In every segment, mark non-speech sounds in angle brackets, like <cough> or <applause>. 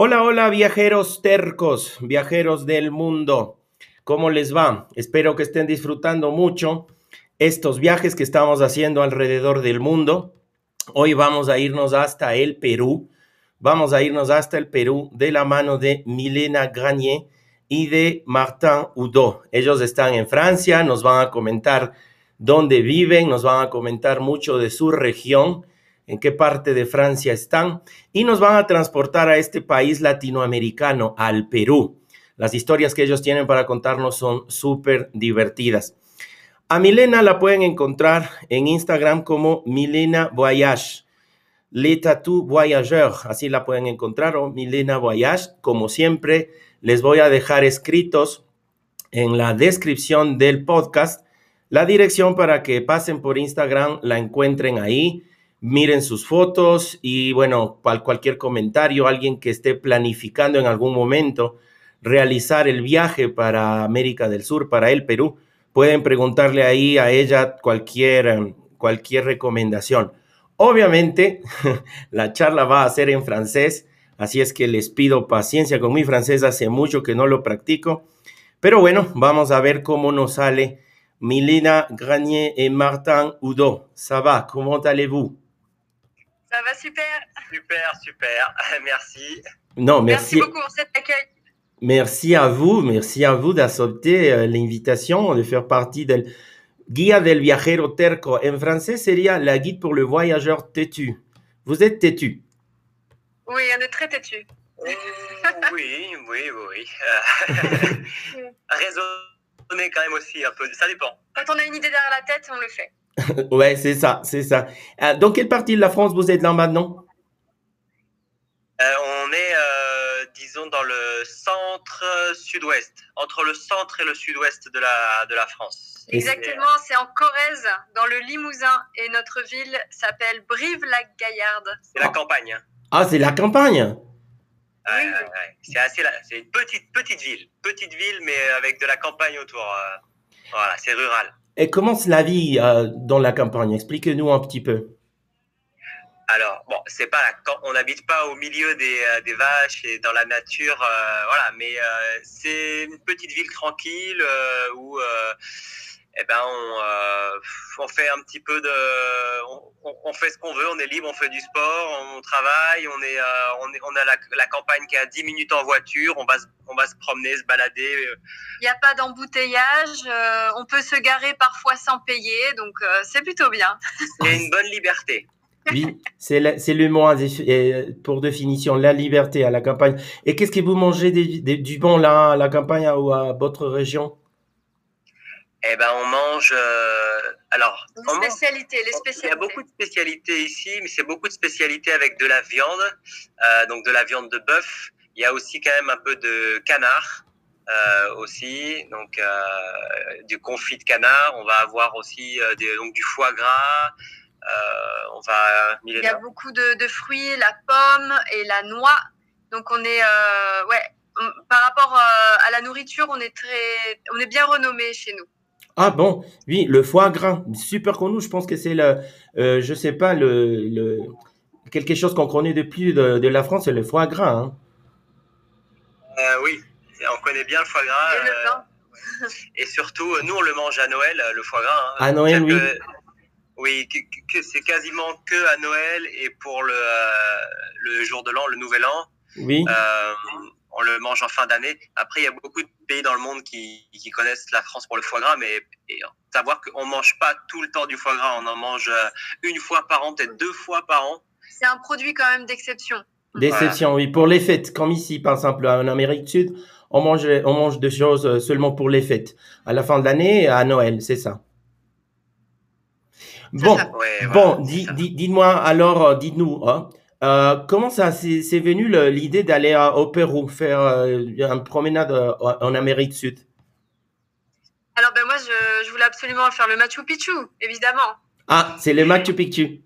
Hola, hola viajeros tercos, viajeros del mundo. ¿Cómo les va? Espero que estén disfrutando mucho estos viajes que estamos haciendo alrededor del mundo. Hoy vamos a irnos hasta el Perú. Vamos a irnos hasta el Perú de la mano de Milena Granier y de Martin Oudot. Ellos están en Francia, nos van a comentar dónde viven, nos van a comentar mucho de su región en qué parte de Francia están y nos van a transportar a este país latinoamericano, al Perú. Las historias que ellos tienen para contarnos son súper divertidas. A Milena la pueden encontrar en Instagram como Milena Voyage. Le Tattoo Voyageur, así la pueden encontrar, o Milena Voyage. Como siempre, les voy a dejar escritos en la descripción del podcast la dirección para que pasen por Instagram, la encuentren ahí miren sus fotos y bueno, cualquier comentario, alguien que esté planificando en algún momento realizar el viaje para América del Sur, para el Perú, pueden preguntarle ahí a ella cualquier, em, cualquier recomendación. Obviamente, <laughs> la charla va a ser en francés, así es que les pido paciencia con mi francés, hace mucho que no lo practico, pero bueno, vamos a ver cómo nos sale. Milena Granier et Martin Oudot, ça va, comment allez-vous? Ça va super. Super, super. <laughs> Merci. Non, merci. Merci beaucoup pour cet accueil. Merci à vous, merci à vous d'accepter euh, l'invitation de faire partie del Guía del Viajero Terco. En français, sería la guide pour le voyageur têtu. Vous êtes têtu. Oui, on est très têtu. Oh, oui, oui, oui. <laughs> <laughs> Raisonner quand même aussi un peu. Ça dépend. Quand on a une idée derrière la tête, on le fait. <laughs> ouais, c'est ça, c'est ça. Euh, dans quelle partie de la France vous êtes là maintenant? Euh, on est, euh, disons, dans le centre euh, sud-ouest, entre le centre et le sud-ouest de la, de la France. Exactement, c'est en Corrèze, dans le Limousin, et notre ville s'appelle Brive-la-Gaillarde. C'est la campagne. hein. Ah, c'est la campagne? Ouais, Oui. ouais, ouais. C'est assez, la- c'est une petite, petite ville, petite ville, mais avec de la campagne autour. euh. Voilà, c'est rural. Et comment c'est la vie euh, dans la campagne? Expliquez-nous un petit peu. Alors, bon, c'est pas on n'habite pas au milieu des, euh, vaches et dans la nature, euh, voilà, mais c'est une petite ville tranquille où, eh ben, on, euh, on fait un petit peu de, on, fait ce qu'on veut, on est libre, on fait du sport, on travaille, on est, euh, on est, on a la, la campagne qui est à 10 minutes en voiture, on va, se- on va se promener, se balader. euh, Il n'y a pas d'embouteillage, euh, on peut se garer parfois sans payer, donc euh, c'est plutôt bien. C'est une bonne liberté. Oui, c'est le mot pour définition, la liberté à la campagne. Et qu'est-ce que vous mangez des- des- du bon là à la campagne ou à votre région? Eh ben, on mange, euh, alors, Les on mange spécialités, Il y a beaucoup de spécialités ici, mais c'est beaucoup de spécialités avec de la viande, euh, donc de la viande de bœuf. Il y a aussi quand même un peu de canard euh, aussi, donc euh, du confit de canard. On va avoir aussi euh, des, donc du foie gras. Euh, on va Il y a beaucoup de, de fruits, la pomme et la noix. Donc on est, euh, ouais, par rapport à la nourriture, on est très, on est bien renommé chez nous. Ah bon, oui, le foie gras, super connu. Je pense que c'est le, euh, je sais pas, le, le quelque chose qu'on connaît depuis de, de la France, c'est le foie gras. hein. Euh, oui, on connaît bien le foie gras. Et le euh, et surtout, nous, on le mange à Noël, le foie gras. hein. À Noël, oui. Oui, que, que- c'est quasiment que à Noël et pour le, euh, le jour de l'an, le nouvel an. Oui. Euh, on le mange en fin d'année. Après, il y a beaucoup de pays dans le monde qui, qui connaissent la France pour le foie gras, mais et, savoir qu'on ne mange pas tout le temps du foie gras, on en mange euh, une fois par an, peut-être deux fois par an. c'est un produit quand même d'exception. D'exception, oui. Pour les fêtes, comme ici, par exemple, en Amérique du Sud, on mange, on mange des choses euh, seulement pour les fêtes. À la fin de l'année et à Noël, c'est ça. Bon, ça. Ouais, voilà, dites-moi alors, euh, dites-nous, hein, euh, comment ça c'est venu l'idée d'aller au Pérou faire euh, une promenade euh, en Amérique du Sud? Alors ben moi, je, je voulais absolument faire le Machu Picchu, évidemment. Ah, c'est le Machu Picchu.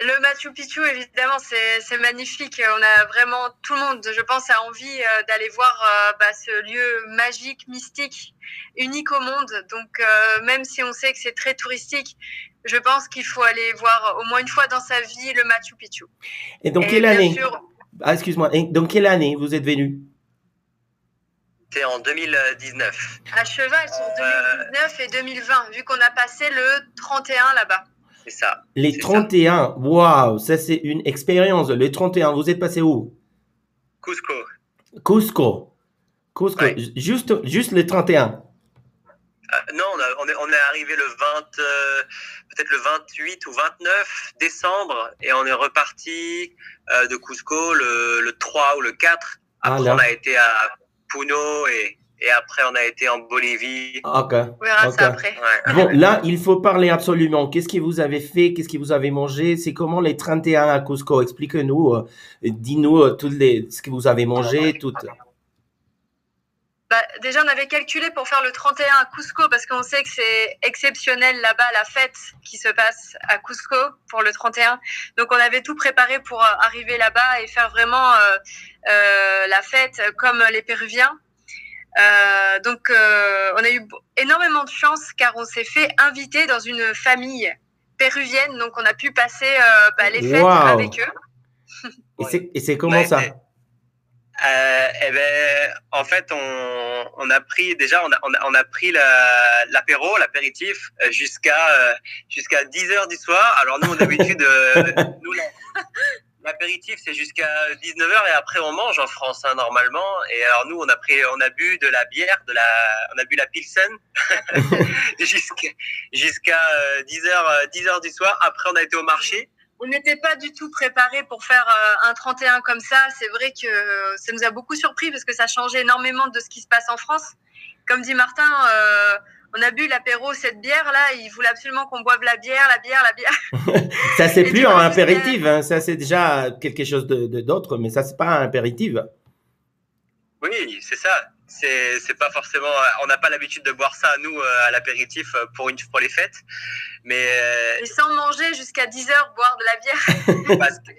Le Machu Picchu, évidemment, c'est magnifique. On a vraiment tout le monde, je pense, a envie d'aller voir bah, ce lieu magique, mystique, unique au monde. Donc, même si on sait que c'est très touristique, je pense qu'il faut aller voir au moins une fois dans sa vie le Machu Picchu. Et dans Et quelle année? sûr, Ah, excuse-moi. Et dans quelle année vous êtes venu? C'était en 2019. à cheval sur 2019 et 2020, vu qu'on a passé le 31 là-bas. C'est ça. Les C'est ça. 31. Waouh, ça c'est une expérience. Les 31, vous êtes passé où? Cusco. Cusco. Cusco. Ouais. Juste, juste les 31. Euh, non, on, a- on est, on est arrivé le 20, euh, peut-être le 28 ou 29 décembre et on est reparti euh, de Cusco le, le 3 ou le 4. Ah, Après, on a été à Puno et, et après, on a été en Bolivie. Ok. On verra Ok. ça après. Ouais. Bon, là, il faut parler absolument. Qu'est-ce que vous avez fait? Qu'est-ce que vous avez mangé? C'est comment les 31 à Cusco? Expliquez-nous. euh, Dis-nous euh, toutes les, ce que vous avez mangé, tout. Bah, déjà, on avait calculé pour faire le 31 à Cusco parce qu'on sait que c'est exceptionnel là-bas, la fête qui se passe à Cusco pour le 31. Donc, on avait tout préparé pour euh, arriver là-bas et faire vraiment euh, euh, la fête comme les Péruviens. Euh, donc, euh, on a eu énormément de chance car on s'est fait inviter dans une famille péruvienne. Donc, on a pu passer euh, bah, les fêtes Wow. avec eux. Et c'est- et c'est comment Ouais, ça? Euh, eh ben, en fait, on, on a pris déjà, on a, on a, on a pris la- l'apéro, l'apéritif euh, jusqu'à euh, jusqu'à 10 heures du soir. Alors nous, d'habitude, euh, <laughs> nous la- l'apéritif c'est jusqu'à 19 heures et après on mange en France hein, normalement. Et alors nous, on a pris, on a bu de la bière, de la, on a bu la pilsen <laughs> <laughs> jusqu'à jusqu'à euh, 10 heures, euh, 10 heures du soir. Après, on a été au marché. On n'était pas du tout préparé pour faire euh, un 31 comme ça. C'est vrai que euh, ça nous a beaucoup surpris parce que ça changeait énormément de ce qui se passe en France. Comme dit Martin, euh, on a bu l'apéro, cette bière-là, il voulait absolument qu'on boive la bière, la bière, la bière. <laughs> Ça, c'est plus un apéritif. hein. Ça, c'est déjà quelque chose de, de- d'autre, mais ça, c'est pas un apéritif. Oui, c'est ça. C'est c'est pas forcément. On n'a pas l'habitude de boire ça nous euh, à l'apéritif euh, pour une pour les fêtes, mais euh, Et sans manger jusqu'à 10 heures, boire de la bière. <laughs> que-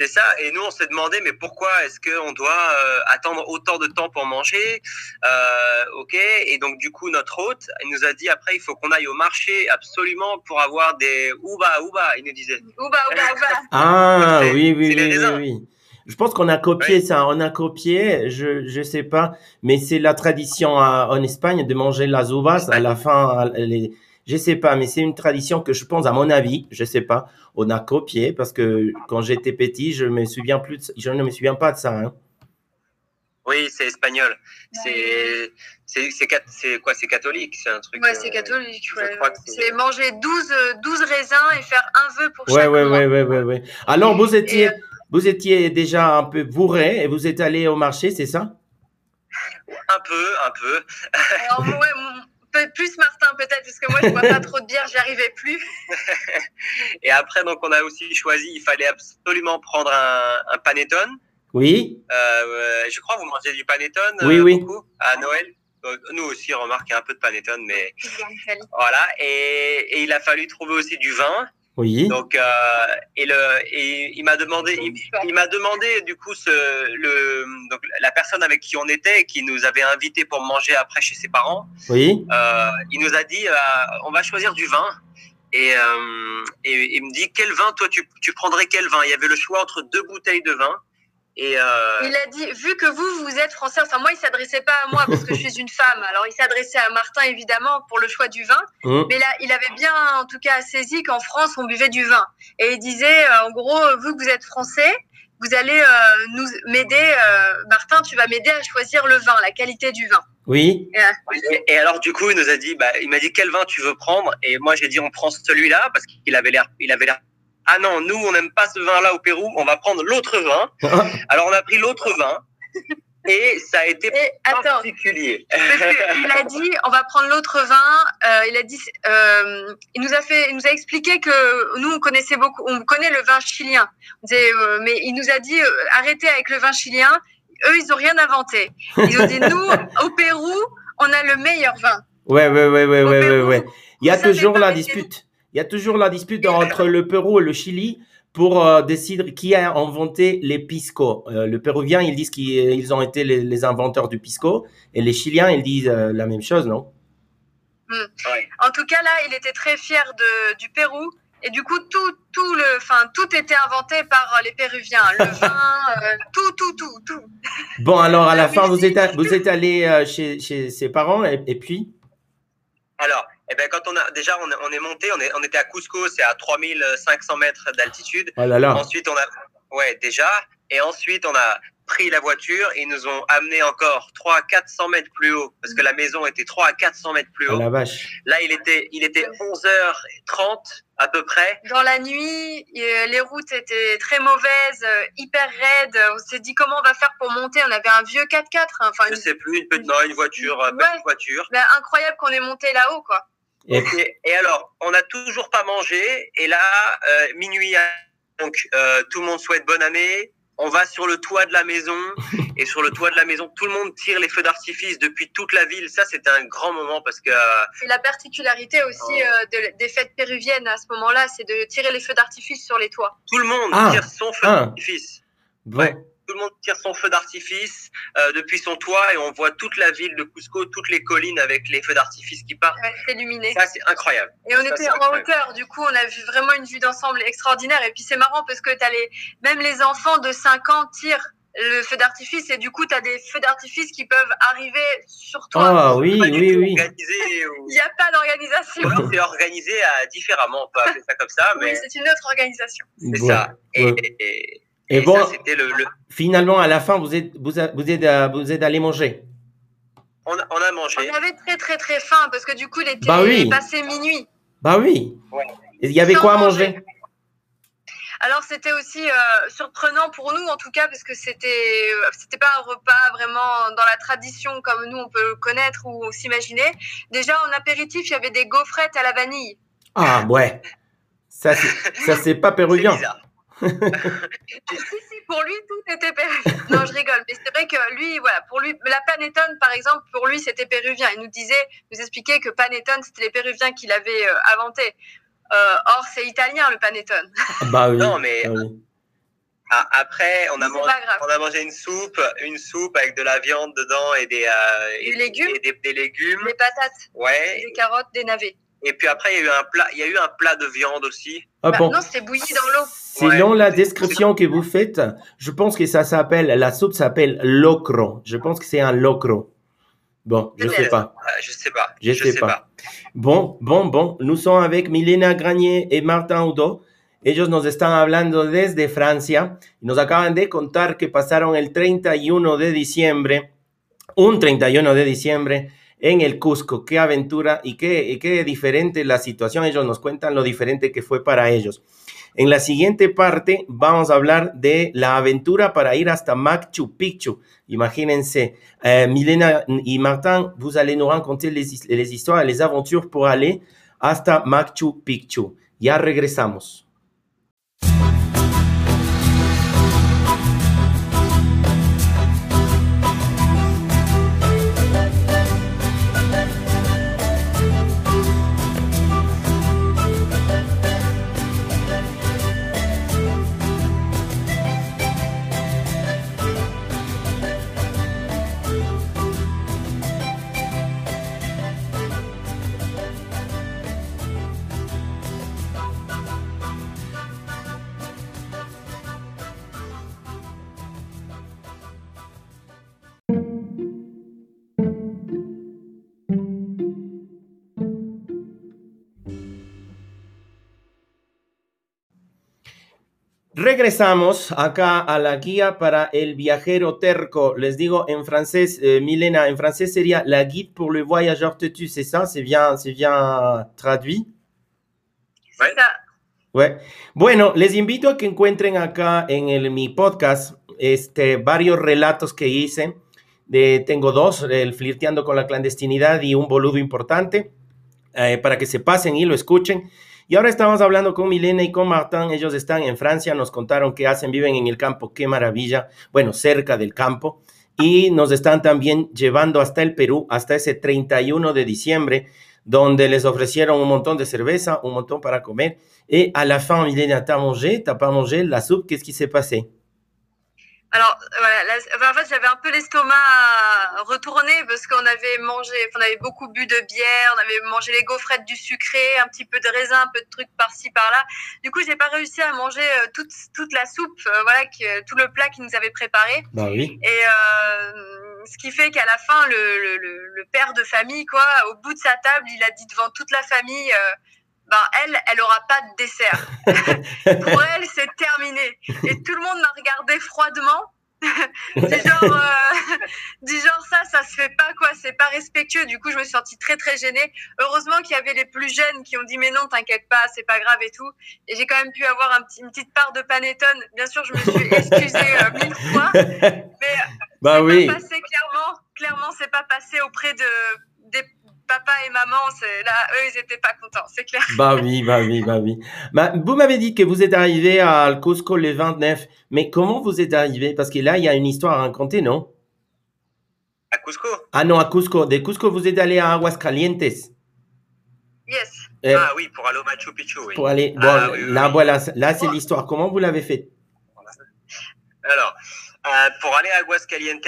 c'est ça. Et nous, on s'est demandé, mais pourquoi est-ce qu'on doit euh, attendre autant de temps pour manger? Euh, Ok. Et donc du coup, notre hôte, il nous a dit après, il faut qu'on aille au marché absolument pour avoir des ouba ouba. Il nous disait. Ouba, ouba, ouba. Ah, oui, oui, oui, oui. Je pense qu'on a copié ça, on a copié, je, je sais pas, mais c'est la tradition à- en Espagne de manger las uvas à la fin, à- les, je sais pas, mais c'est une tradition que je pense, à mon avis, je sais pas, on a copié parce que quand j'étais petit, je me souviens plus, de- je ne me souviens pas de ça, hein. Oui, c'est espagnol. C'est c'est quoi C'est catholique. C'est un truc. Ouais, euh, c'est catholique. je ouais. c'est- manger 12, euh, 12 raisins et faire un vœu pour Ouais, chaque ouais, ouais, ouais, ouais, ouais. Alors, vous étiez, Et, euh, vous étiez déjà un peu bourré et vous êtes allé au marché, c'est ça? Un peu, un peu. Alors, ouais, plus Martin peut-être, parce que moi je bois pas trop de bière, j'y arrivais plus. <laughs> Et après, donc, on a aussi choisi, il fallait absolument prendre un, un panettone. Oui? Euh, je crois que vous mangez du panettone Oui, euh, oui. beaucoup à Noël. Donc, nous aussi, on remarque un peu de panettone, mais voilà. Et, et il a fallu trouver aussi du vin. Oui. Donc, euh, et le, et il m'a demandé, il, il m'a demandé du coup ce, le, donc la personne avec qui on était, qui nous avait invités pour manger après chez ses parents. Oui? Euh, il nous a dit, euh, on va choisir du vin. Et, euh, et il me dit, quel vin, toi, tu, tu prendrais quel vin? Il y avait le choix entre deux bouteilles de vin. Et euh, Il a dit, vu que vous, vous êtes français, enfin moi, il s'adressait pas à moi parce que je suis une femme. Alors il s'adressait à Martin évidemment pour le choix du vin, Hum. mais là, il avait bien, en tout cas, saisi qu'en France, on buvait du vin. Et il disait, euh, en gros, vu que vous êtes français, vous allez euh, nous m'aider, euh, Martin, tu vas m'aider à choisir le vin, la qualité du vin. Oui? Et, et alors du coup, il nous a dit, bah, il m'a dit quel vin tu veux prendre? Et moi j'ai dit on prend celui-là parce qu'il avait l'air, il avait l'air ah non, nous, on n'aime pas ce vin-là au Pérou, on va prendre l'autre vin. <laughs> Alors, on a pris l'autre vin. Et ça a été Et attends, particulier. parce il a dit, on va prendre l'autre vin. euh, il a dit, euh, il nous a fait, il nous a expliqué que nous on connaissait beaucoup, on connaît le vin chilien. On disait, euh, mais il nous a dit, euh, arrêtez avec le vin chilien. Eux, ils ont rien inventé. Ils ont dit, <laughs> nous, au Pérou, on a le meilleur vin. Ouais, ouais, ouais, ouais, Au ouais, ouais, Pérou, ouais. Il y a toujours la dispute. Il y a toujours la dispute entre le Pérou et le Chili pour euh, décider qui a inventé les pisco. Euh, le Péruvien, ils disent qu'ils ils ont été les, les inventeurs du pisco, et les Chiliens, ils disent euh, la même chose, non? Ouais. En tout cas, là, il était très fier de, du Pérou. Et du coup, tout, tout le, enfin, tout était inventé par euh, les Péruviens. Le vin, euh, tout, tout, tout, tout. Bon, alors à la La fin, vous êtes, musique. vous êtes allé euh, chez, chez ses parents, et, et puis? Alors, eh ben, quand on a, déjà, on, est- on est monté, on, est, on était à Cusco, c'est à 3500 mètres d'altitude. Oh là là. Ensuite, on a, ouais, déjà. Et ensuite, on a pris la voiture et ils nous ont amené encore 3 à 400 mètres plus haut parce que la maison était 3 à 400 mètres plus Oh haut. la vache. Là, il était, il était 11h30 à peu près. Dans la nuit, euh, les routes étaient très mauvaises, euh, hyper raides. On s'est dit comment on va faire pour monter? On avait un vieux 4x4. hein, Enfin, Je une... sais plus, une petite, non, une voiture, euh, Ouais. petite voiture. ben, incroyable qu'on ait monté là-haut, quoi. Et, Et, et alors, on n'a toujours pas mangé. Et là, euh, minuit, donc euh, tout le monde souhaite bonne année. On va sur le toit de la maison <laughs> et sur le toit de la maison, tout le monde tire les feux d'artifice depuis toute la ville. Ça, c'était un grand moment parce que euh, C'est la particularité aussi Oh. euh, de- des fêtes péruviennes à ce moment-là, c'est de tirer les feux d'artifice sur les toits. tout le monde Ah. tire son feu Ah. d'artifice. bon. Ouais. Tout le monde tire son feu d'artifice euh, depuis son toit et on voit toute la ville de Cusco, toutes les collines avec les feux d'artifice qui partent. Ouais, c'est illuminé. Ça, c'est incroyable. Et on Ça, était en hauteur, du coup, on a vu vraiment une vue d'ensemble extraordinaire. Et puis c'est marrant parce que as les, même les enfants de 5 ans tirent le feu d'artifice et du coup, tu as des feux d'artifice qui peuvent arriver sur toi. Ah oui, Pas oui, oui. ou- <laughs> Il n'y a pas d'organisation. c'est organisé différemment. On peut appeler ça comme ça, mais Oui, c'est une autre organisation. c'est ça. Et, Ouais. et- et- Et et bon, ça, c'était le, le- finalement, à la fin, vous êtes, vous, a- vous êtes, euh, vous êtes allé manger. on, a, on a mangé. On avait très très très faim parce que du coup, il était Bah oui. passé minuit. Bah oui. Ouais. Il y avait Sans quoi à manger. manger? Alors c'était aussi euh, surprenant pour nous en tout cas parce que c'était euh, c'était pas un repas vraiment dans la tradition comme nous on peut le connaître ou s'imaginer. Déjà en apéritif il y avait des gaufrettes à la vanille. Ah ouais. Ça, c'est- ça c'est pas <laughs> C'est péruvien. <laughs> si si pour lui tout était péruvien. Non je rigole mais c'est vrai que lui voilà pour lui la panettone par exemple pour lui c'était péruvien. Il nous disait nous expliquait que panettone c'était les péruviens qui l'avaient euh, inventé. Euh, or c'est italien le panettone. Ah Bah oui. Non, mais Ah oui. ah, après, on a, mangé, pas grave. on a mangé une soupe, une soupe avec de la viande dedans et des, euh, et, légumes. et des, des légumes. Des patates, Ouais. des carottes, des navets. Et puis après, il y a eu un plat, il y a eu un plat de viande aussi. Ah Bah, bon. Non c'était bouilli dans l'eau. Selon Ouais. la description que vous faites, je pense que ça s'appelle, la soupe s'appelle locro. Je pense que c'est un locro. Bon, je sais Peut-être. pas. Euh, je sais pas. Je sais pas. Bon, bon, bon. Nous sommes avec Milena Granier y Martin Udo. Ellos nos están hablando desde Francia y nos acaban de contar que pasaron el 31 de diciembre, un 31 de diciembre en el Cusco. Qué aventura y qué, qué diferente la situación. Ellos nos cuentan lo diferente que fue para ellos. En la siguiente parte vamos a hablar de la aventura para ir hasta Machu Picchu. Imagínense, euh, Milena y Martin, vous allez nous raconter les, les histoires, les aventures pour aller hasta Machu Picchu. Ya regresamos. Regresamos acá a la guía para el viajero terco. Les digo en francés, euh, Milena, en français sería la guide pour le voyageur têtu, c'est ça C'est bien, c'est bien traduit. Ouais. Bueno, les invito a que encuentren acá en el, mi podcast este, varios relatos que hice. De, tengo dos, el flirteando con la clandestinidad y un boludo importante, eh, para que se pasen y lo escuchen. Y ahora estamos hablando con Milena y con Martín. Ellos están en Francia, nos contaron qué hacen, viven en el campo, qué maravilla. Bueno, cerca del campo. Y nos están también llevando hasta el Perú, hasta ese 31 de diciembre, donde les ofrecieron un montón de cerveza, un montón para comer. Et à la fin, Milena, t'as mangé, t'as pas mangé la soupe, qu'est-ce qui s'est passé Alors, voilà, la- en fait, j'avais un peu l'estomac retourné parce qu'on avait mangé, on avait beaucoup bu de bière, on avait mangé les gaufrettes du sucré, un petit peu de raisin, un peu de trucs par-ci, par-là. Du coup, j'ai pas réussi à manger euh, toute, toute la soupe, euh, voilà, tout le plat qu'ils nous avaient préparé. Bah oui. Et euh, ce qui fait qu'à la fin, le, le, le, le père de famille, quoi, au bout de sa table, il a dit devant toute la famille, euh, ben elle, elle aura pas de dessert. <laughs> Pour elle, c'est terminé. Et tout le monde m'a regardé froidement. <laughs> du genre, euh, <laughs> du genre ça, ça se fait pas quoi, c'est pas respectueux. Du coup, je me suis sentie très très gênée. Heureusement qu'il y avait les plus jeunes qui ont dit mais non, t'inquiète pas, c'est pas grave et tout. Et j'ai quand même pu avoir un petit, une petite part de panettone. Bien sûr, je me suis excusée euh, mille fois, mais Bah c'est oui. pas passé clairement. Clairement, c'est pas passé auprès de des papa et maman. C'est là, eux, ils étaient pas contents, c'est clair. Bah oui, bah oui, bah oui. Bah, vous m'avez dit que vous êtes arrivé à Cusco le 29, mais comment vous êtes arrivé? Parce que là, il y a une histoire à raconter, non? À Cusco? Ah non, à Cusco. De Cusco, vous êtes allé à Aguascalientes. Yes. Euh, Ah oui, pour aller au Machu Picchu, oui. Pour aller. Bon, Ah, oui, oui, là, oui. voilà, là, c'est l'histoire. Comment vous l'avez fait? Alors, euh, pour aller à Aguascalientes,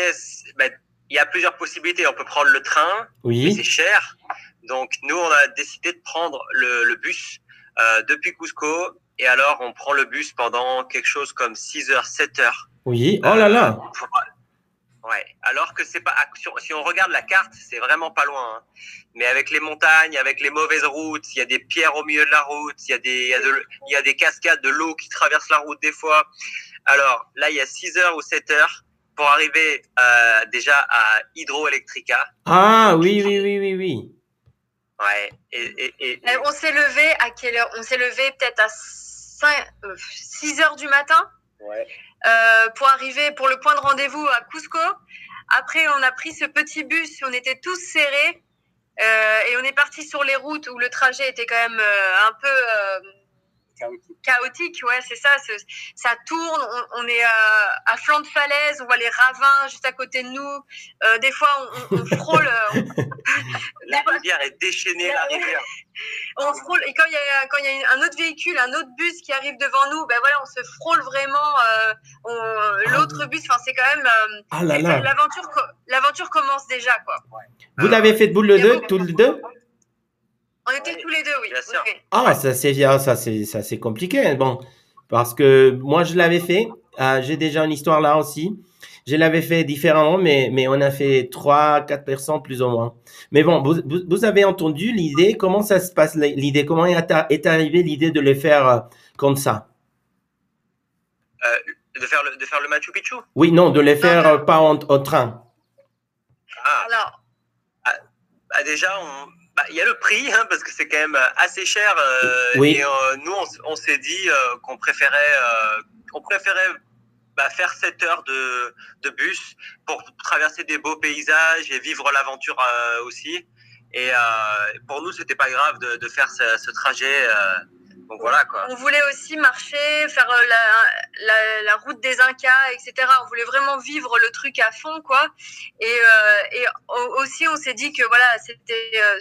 ben, il y a plusieurs possibilités. On peut prendre le train, mais c'est cher. Donc, nous, on a décidé de prendre le, le bus euh, depuis Cusco. Et alors, on prend le bus pendant quelque chose comme 6 heures, 7 heures. Oui. Oh là là. Pour- Ouais. Alors que c'est pas, si on- si on regarde la carte, c'est vraiment pas loin. hein. Mais avec les montagnes, avec les mauvaises routes, il y a des pierres au milieu de la route, il y a des, il y a de- il y a des cascades de l'eau qui traversent la route des fois. Alors là, il y a 6 heures ou 7 heures pour arriver euh, déjà à Hydroelectrica. Ah oui, oui, oui, oui, oui. Ouais. Et, et, et- Et on s'est levé à quelle heure? On s'est levé peut-être à 5, 6 heures du matin ouais. euh, pour arriver pour le point de rendez-vous à Cusco. Après, on a pris ce petit bus, on était tous serrés euh, et on est parti sur les routes où le trajet était quand même euh, un peu euh, chaotique. Ouais, c'est ça. Ça tourne, on, on est à, à flanc de falaise, on voit les ravins juste à côté de nous. Euh, des fois, on, on- on frôle. euh, <laughs> La rivière est déchaînée, la rivière. on frôle et quand il y a quand il y a un autre véhicule, un autre bus qui arrive devant nous, ben voilà, on se frôle vraiment. euh, on- L'autre bus, enfin c'est quand même euh, Ah là et là. l'aventure l'aventure commence déjà quoi. Vous l'avez fait boule le deux, tous les deux? On était Oui, tous les deux, oui. bien sûr. oui. Ah, ça c'est bien, ça c'est ça c'est compliqué. Bon, parce que moi je l'avais fait. euh, J'ai déjà une histoire là aussi. Je l'avais fait différemment, mais mais on a fait trois, quatre personnes plus ou moins. Mais bon, vous, vous, vous avez entendu l'idée. Comment ça se passe l'idée? Comment est, est arrivée l'idée de le faire euh, comme ça? Euh, de, faire le, de faire le Machu Picchu? Oui, non, de le faire pas en, au train. Ah, Alors, bah déjà, on- bah, il y a le prix, hein, parce que c'est quand même assez cher. euh, Oui. Et euh, nous, on, on s'est dit euh, qu'on préférait, euh, qu'on préférait bah, faire 7 heures de, de bus pour traverser des beaux paysages et vivre l'aventure euh, aussi. Et euh, pour nous, c'était pas grave de, de faire ce, ce trajet. euh, donc voilà quoi. on voulait aussi marcher, faire euh, la, la, la route des Incas, etc. On voulait vraiment vivre le truc à fond, quoi. Et, euh, et au- aussi, on s'est dit que voilà, c'était, euh,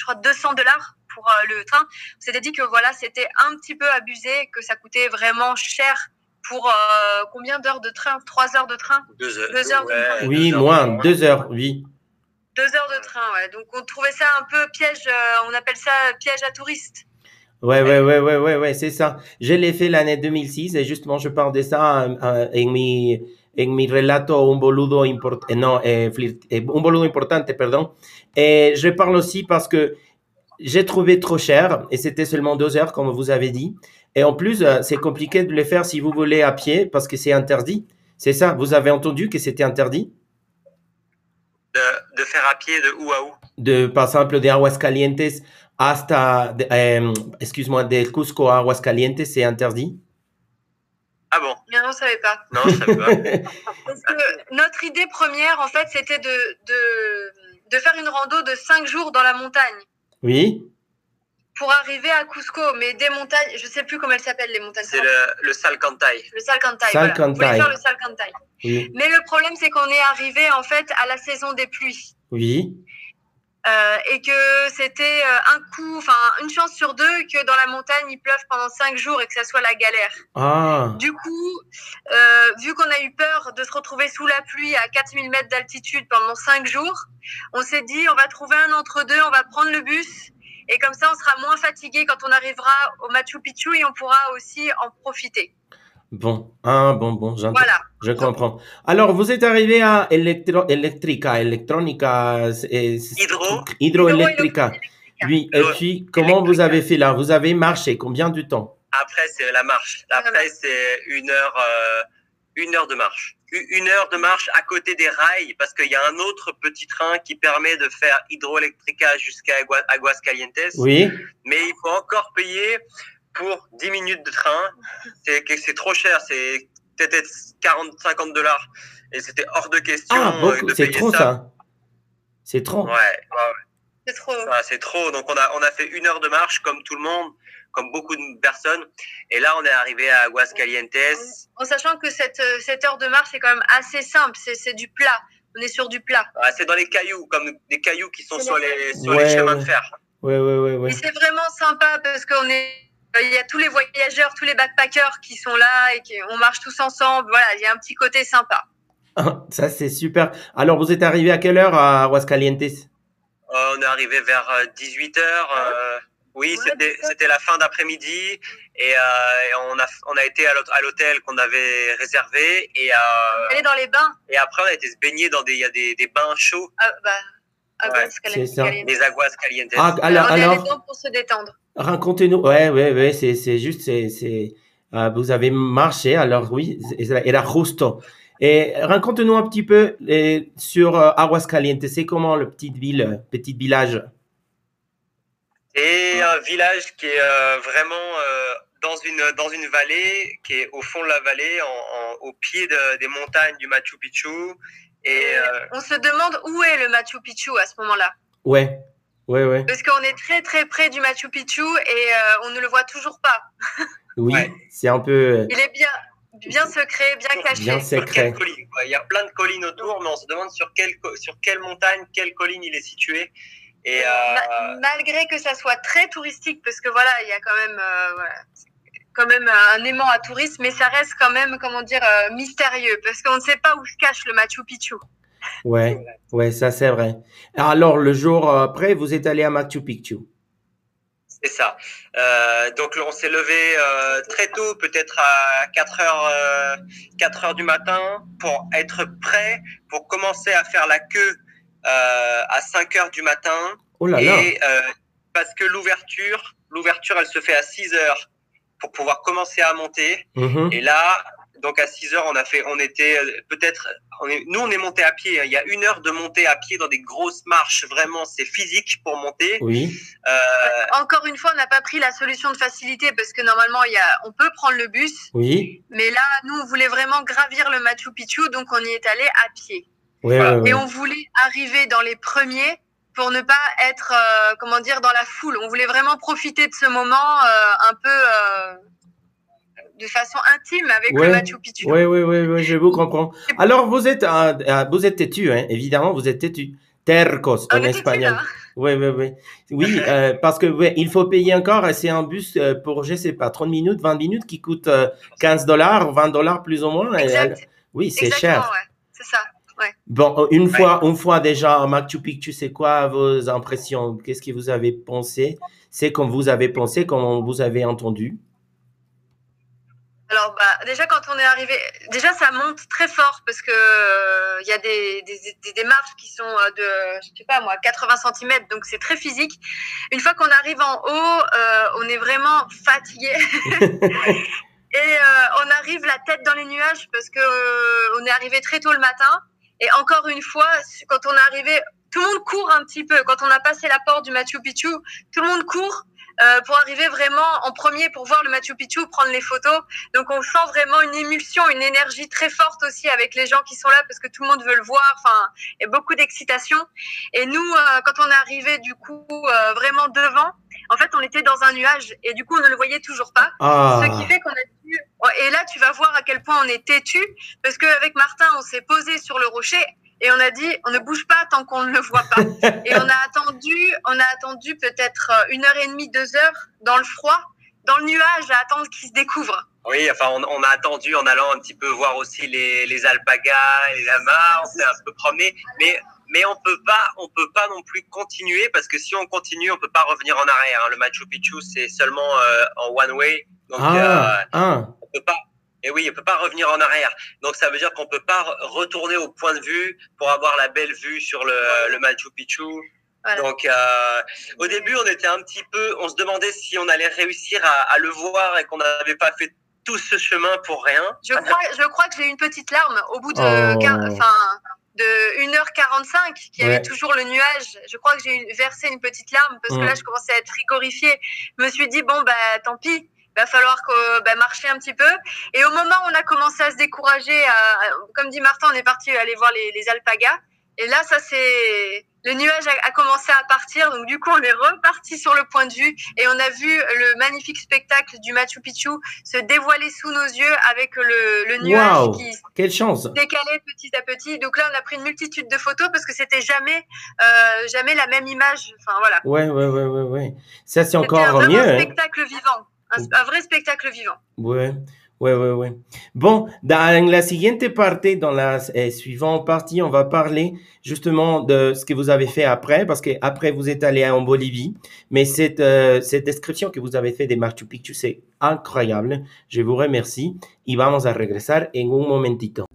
je crois, 200 dollars pour euh, le train. On s'était dit que voilà, c'était un petit peu abusé, que ça coûtait vraiment cher pour euh, combien d'heures de train? Trois heures de train? Deux heures. Deux heures, ouais, Oui, deux heures. moins, deux heures, oui. Deux heures de train, ouais. Donc on trouvait ça un peu piège, euh, on appelle ça piège à touristes. Ouais, ouais, ouais, ouais, ouais, ouais, c'est ça. Je l'ai fait l'année 2006 et justement je parle de ça en mi, en mi relato Un boludo import, eh, non, eh, flirt- eh, Un boludo importante, pardon. Et je parle aussi parce que j'ai trouvé trop cher et c'était seulement deux heures, comme vous avez dit. Et en plus, euh, c'est compliqué de le faire si vous voulez à pied parce que c'est interdit. C'est ça, vous avez entendu que c'était interdit? De, de faire à pied de où à où? De, par exemple, de Aguascalientes hasta, de- euh, excuse-moi, del Cusco a Aguascalientes, c'est interdit? Ah bon? Mais on savait pas. Non, je savais pas. <laughs> Parce que notre idée première, en fait, c'était de, de, de faire une rando de 5 jours dans la montagne Oui, pour arriver à Cusco. Mais des montagnes, je sais plus comment elles s'appellent, les montagnes. C'est le, le Salcantay. Le Salcantay. Voilà. On Salcantay. voulait faire le Salcantay. oui, Mais le problème, c'est qu'on est arrivé, en fait, à la saison des pluies. oui. Euh, et que c'était euh, un coup, enfin une chance sur deux que dans la montagne il pleuve pendant cinq jours et que ça soit la galère. Ah, Du coup, euh, vu qu'on a eu peur de se retrouver sous la pluie à 4000 mètres d'altitude pendant cinq jours, on s'est dit on va trouver un entre-deux, on va prendre le bus et comme ça on sera moins fatigué quand on arrivera au Machu Picchu et on pourra aussi en profiter. Bon, ah, bon, bon, j'entends. Voilà. Je comprends. Alors, vous êtes arrivé à Electro, Electrica, Electronica, Hydro. Hydroelectrica. Oui, et puis, comment vous avez fait là? Vous avez marché combien de temps? Après, c'est la marche. Après, c'est une heure, euh, une heure de marche. Une heure de marche à côté des rails, parce qu'il y a un autre petit train qui permet de faire Hydroelectrica jusqu'à Agua- Aguascalientes. Oui, Mais il faut encore payer pour 10 minutes de train. C'est trop cher. C'est peut-être 40, 50 dollars. Et c'était hors de question ah, euh, beaucoup, de c'est payer trop ça. C'est trop. Ouais, ouais, C'est trop. Ouais, c'est trop. Donc on a on a fait une heure de marche comme tout le monde, comme beaucoup de personnes. Et là on est arrivé à Aguascalientes. En sachant que cette, euh, cette heure de marche est quand même assez simple, c'est c'est du plat. On est sur du plat. Ah, c'est dans les cailloux, comme des cailloux qui sont sur les- sur Ouais, les chemins ouais. de fer. Oui, oui, oui, oui. Et c'est vraiment sympa parce qu'on est. euh, Il y a tous les voyageurs, tous les backpackers qui sont là et qui, on marche tous ensemble. Voilà, il y a un petit côté sympa. Ça, c'est super. Alors, vous êtes arrivé à quelle heure à Aguascalientes Euh, on est arrivé vers 18 h oui, Ouais, c'était la fin d'après-midi et, euh, et on a on a été à l'hôte- à l'hôtel qu'on avait réservé et euh, Aller dans les bains. et après on a été se baigner dans des il y a des, des bains chauds, Ah, bah, à Ouais, c'est ça. des Aguascalientes. Ah, alors, on est alors dedans pour se détendre. racontez-nous. Ouais, ouais, ouais, c'est, c'est juste, c'est, c'est, euh, vous avez marché, alors oui, c'est- era justo. Et raconte-nous un petit peu sur euh, Aguascalientes. C'est comment le petit ville, petit village? Et un village qui est euh, vraiment euh, dans une dans une vallée, qui est au fond de la vallée, en, en- au pied de- des montagnes du Machu Picchu. Et euh, On se demande où est le Machu Picchu à ce moment-là. Ouais, ouais, ouais. Parce qu'on est très très près du Machu Picchu et euh, on ne le voit toujours pas. <laughs> Oui, Ouais. c'est un peu. euh, Il est bien, bien secret, bien caché. Bien sur secret. quelle colline quoi. Il y a plein de collines autour, mais on se demande sur quelle sur quelle montagne, quelle colline il est situé. Et Ma- euh, malgré que ça soit très touristique, parce que voilà, il y a quand même, euh, voilà, quand même un aimant à tourisme, mais ça reste quand même, comment dire, euh, mystérieux, parce qu'on ne sait pas où se cache le Machu Picchu. Ouais, ouais, ça c'est vrai. Alors, le jour après, vous êtes allé à Machu Picchu. c'est ça. Euh, donc on s'est levé euh, très tôt, peut-être à 4 heures, euh, 4 heures du matin, pour être prêt pour commencer à faire la queue euh, à 5 heures du matin. Oh là là. Et euh, parce que l'ouverture, l'ouverture, elle se fait à 6 heures pour pouvoir commencer à monter. Mhm. Et là, donc à 6 heures, on a fait, on était euh, peut-être, on est, nous on est monté à pied. hein. Il y a une heure de montée à pied dans des grosses marches. Vraiment, c'est physique pour monter. Oui, Euh, Encore une fois, on n'a pas pris la solution de facilité, parce que normalement, il y a, on peut prendre le bus, oui, mais là, nous, on voulait vraiment gravir le Machu Picchu, donc on y est allé à pied. ouais, Voilà. ouais, ouais. Et on voulait arriver dans les premiers pour ne pas être, euh, comment dire, dans la foule. On voulait vraiment profiter de ce moment euh, un peu euh, de façon intime avec Ouais. le Machu Picchu. Oui, oui, oui, oui, je vous comprends. Alors, vous êtes, vous êtes têtu, hein, évidemment, vous êtes têtu. Tercos en espagnol. là. Oui, oui, oui. Oui, euh, parce que ouais, il faut payer encore et c'est un bus euh, pour, je sais pas, 30 minutes, 20 minutes qui coûte euh, 15 dollars, 20 dollars plus ou moins. Et, Exact. oui, c'est cher. ouais. C'est ça. Bon, euh, une fois, une fois déjà à Machu Picchu, c'est quoi vos impressions? Qu'est-ce que vous avez pensé? C'est comme vous avez pensé, comme vous avez entendu? Alors, bah, déjà, quand on est arrivé, déjà, ça monte très fort parce que euh, il y a des, des, des, des marches qui sont euh, de, je sais pas moi, 80 cm, donc c'est très physique. Une fois qu'on arrive en haut, euh, on est vraiment fatigué. <laughs> Et euh, on arrive la tête dans les nuages parce que euh, on est arrivé très tôt le matin. Et encore une fois, quand on est arrivé tout le monde court un petit peu. Quand on a passé la porte du Machu Picchu, tout le monde court euh, pour arriver vraiment en premier pour voir le Machu Picchu, prendre les photos. Donc on sent vraiment une émulsion, une énergie très forte aussi avec les gens qui sont là parce que tout le monde veut le voir. Enfin, a beaucoup d'excitation. Et nous, euh, quand on est arrivé du coup euh, vraiment devant, en fait, on était dans un nuage et du coup on ne le voyait toujours pas. Ah. Ce qui fait qu'on a dû. Et là, tu vas voir à quel point on est têtu parce qu'avec Martin, on s'est posé sur le rocher et on a dit on ne bouge pas tant qu'on ne le voit pas. <laughs> et on a attendu, on a attendu peut-être euh, une heure et demie, deux heures dans le froid, dans le nuage, à attendre qu'il se découvre. Oui, enfin, on, on, a attendu en allant un petit peu voir aussi les, les alpagas, les lamas, on s'est un peu promené, mais mais on peut pas, on peut pas non plus continuer parce que si on continue, on peut pas revenir en arrière. Hein. Le Machu Picchu, c'est seulement euh, en one way, donc ah, euh, ah. on peut pas. Et oui, on peut pas revenir en arrière. Donc ça veut dire qu'on peut pas retourner au point de vue pour avoir la belle vue sur le, le Machu Picchu. Voilà. Donc euh, au début, on était un petit peu, on se demandait si on allait réussir à, à le voir et qu'on n'avait pas fait tout ce chemin pour rien. Je crois, je crois que j'ai une petite larme au bout de, oh. De 1h45 qui ouais. avait toujours le nuage. Je crois que j'ai versé une petite larme parce mmh. que là, je commençais à être frigorifiée. Je me suis dit, bon, bah, tant pis. Il va falloir que, bah, marcher un petit peu. Et au moment où on a commencé à se décourager, à, comme dit Martin, on est parti aller voir les, les alpagas. Et là, ça c'est le nuage a, commencé à partir, donc du coup on est reparti sur le point de vue et on a vu le magnifique spectacle du Machu Picchu se dévoiler sous nos yeux avec le, le nuage wow, qui quelle chance. décalait petit à petit. Donc là on a pris une multitude de photos parce que c'était jamais euh, jamais la même image. Enfin voilà. Ouais ouais ouais ouais ouais. Ça c'est encore un mieux. Un spectacle hein. vivant, un, un vrai spectacle vivant. Ouais. Ouais, ouais, ouais. Bon, dans la seguinte partie, dans la eh, suivante partie, on va parler justement de ce que vous avez fait après, parce que après vous êtes allé en Bolivie. Mais cette, euh, cette description que vous avez fait de Machu Picchu, c'est incroyable. Je vous remercie. Y vamos a regresar en un momentito.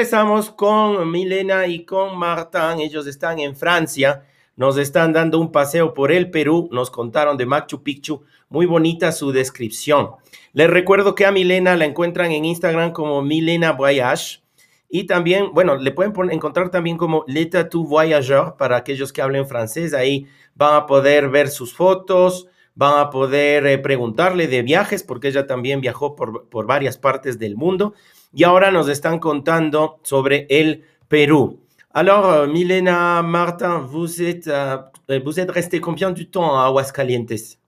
Regresamos con Milena y con Martín. Ellos están en Francia. Nos están dando un paseo por el Perú. Nos contaron de Machu Picchu. Muy bonita su descripción. Les recuerdo que a Milena la encuentran en Instagram como Milena Voyage. Y también, bueno, le pueden encontrar también como L'État tu Voyageur para aquellos que hablen francés. Ahí van a poder ver sus fotos, van a poder eh, preguntarle de viajes, porque ella también viajó por, por varias partes del mundo. Y ahora nos están contando sobre el Perú. Alors, euh, Milena Martin, vous êtes, euh, vous êtes resté combien de temps à Aguascalientes?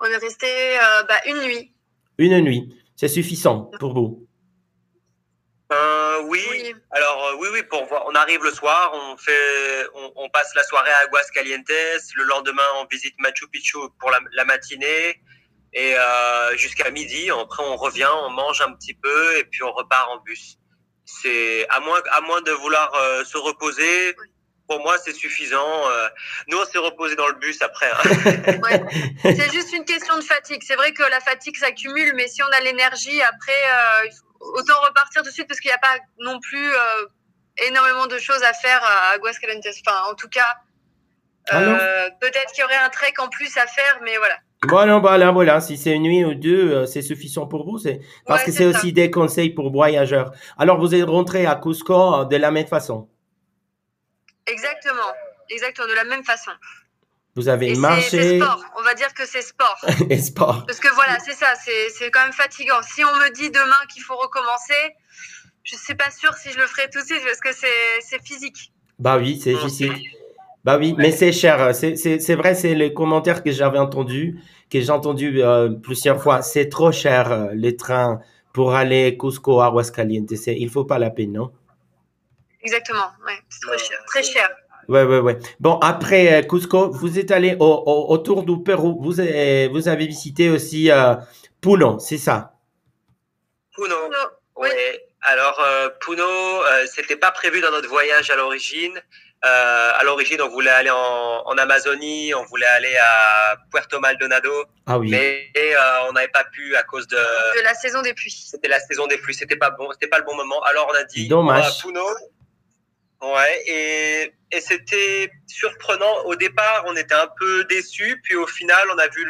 On est resté euh, bah, une nuit. Une nuit, c'est suffisant pour vous? Euh, oui. oui. Alors oui, oui. Pour voir, on arrive le soir, on fait, on, on, passe la soirée à Aguascalientes. Le lendemain, on visite Machu Picchu pour la, la matinée et euh, jusqu'à midi. Après, on revient, on mange un petit peu et puis on repart en bus. C'est à moins, à moins de vouloir euh, se reposer. Pour moi, c'est suffisant. Euh, nous, on s'est reposé dans le bus après. Hein. <laughs> ouais. C'est juste une question de fatigue. C'est vrai que la fatigue s'accumule, mais si on a l'énergie, après, euh, autant repartir tout de suite parce qu'il n'y a pas non plus euh, énormément de choses à faire à Aguascalientes. Enfin, en tout cas, euh, peut-être qu'il y aurait un trek en plus à faire, mais voilà. Voilà, voilà, voilà. Si c'est une nuit ou deux, euh, c'est suffisant pour vous. C'est parce ouais, que c'est aussi des conseils pour voyageurs. Alors, vous êtes rentré à Cusco de la même façon. Exactement, exactement, de la même façon. Vous avez Et marché. C'est sport. On va dire que c'est sport. <laughs> Et sport. Parce que voilà, c'est ça. C'est quand même fatigant. Si on me dit demain qu'il faut recommencer, je suis pas sûre si je le ferai tout de suite parce que c'est physique. Bah oui, c'est physique. Bah oui, mais c'est cher. C'est vrai, c'est les commentaires que j'avais entendus, que j'ai entendu euh, plusieurs fois. C'est trop cher euh, les trains pour aller Cusco, Aguascalientes. Il faut pas la peine, non? Exactement, ouais, c'est trop cher. Très cher. Ouais, ouais, ouais. Bon, après euh, Cusco, vous êtes allé au, au, autour du Pérou. Vous avez, vous avez visité aussi euh, Puno, c'est ça? Puno. Puno, Oui. oui. Alors euh, Puno, euh, c'était pas prévu dans notre voyage à l'origine. Euh, à l'origine, on voulait aller en, en Amazonie, on voulait aller à Puerto Maldonado, Ah oui. mais euh, on n'avait pas pu à cause de De la saison des pluies. c'était la saison des pluies, c'était pas bon, c'était pas le bon moment. Alors on a dit Dommage. Puno. Ouais, et, et c'était surprenant. Au départ, on était un peu déçus, puis au final, on a vu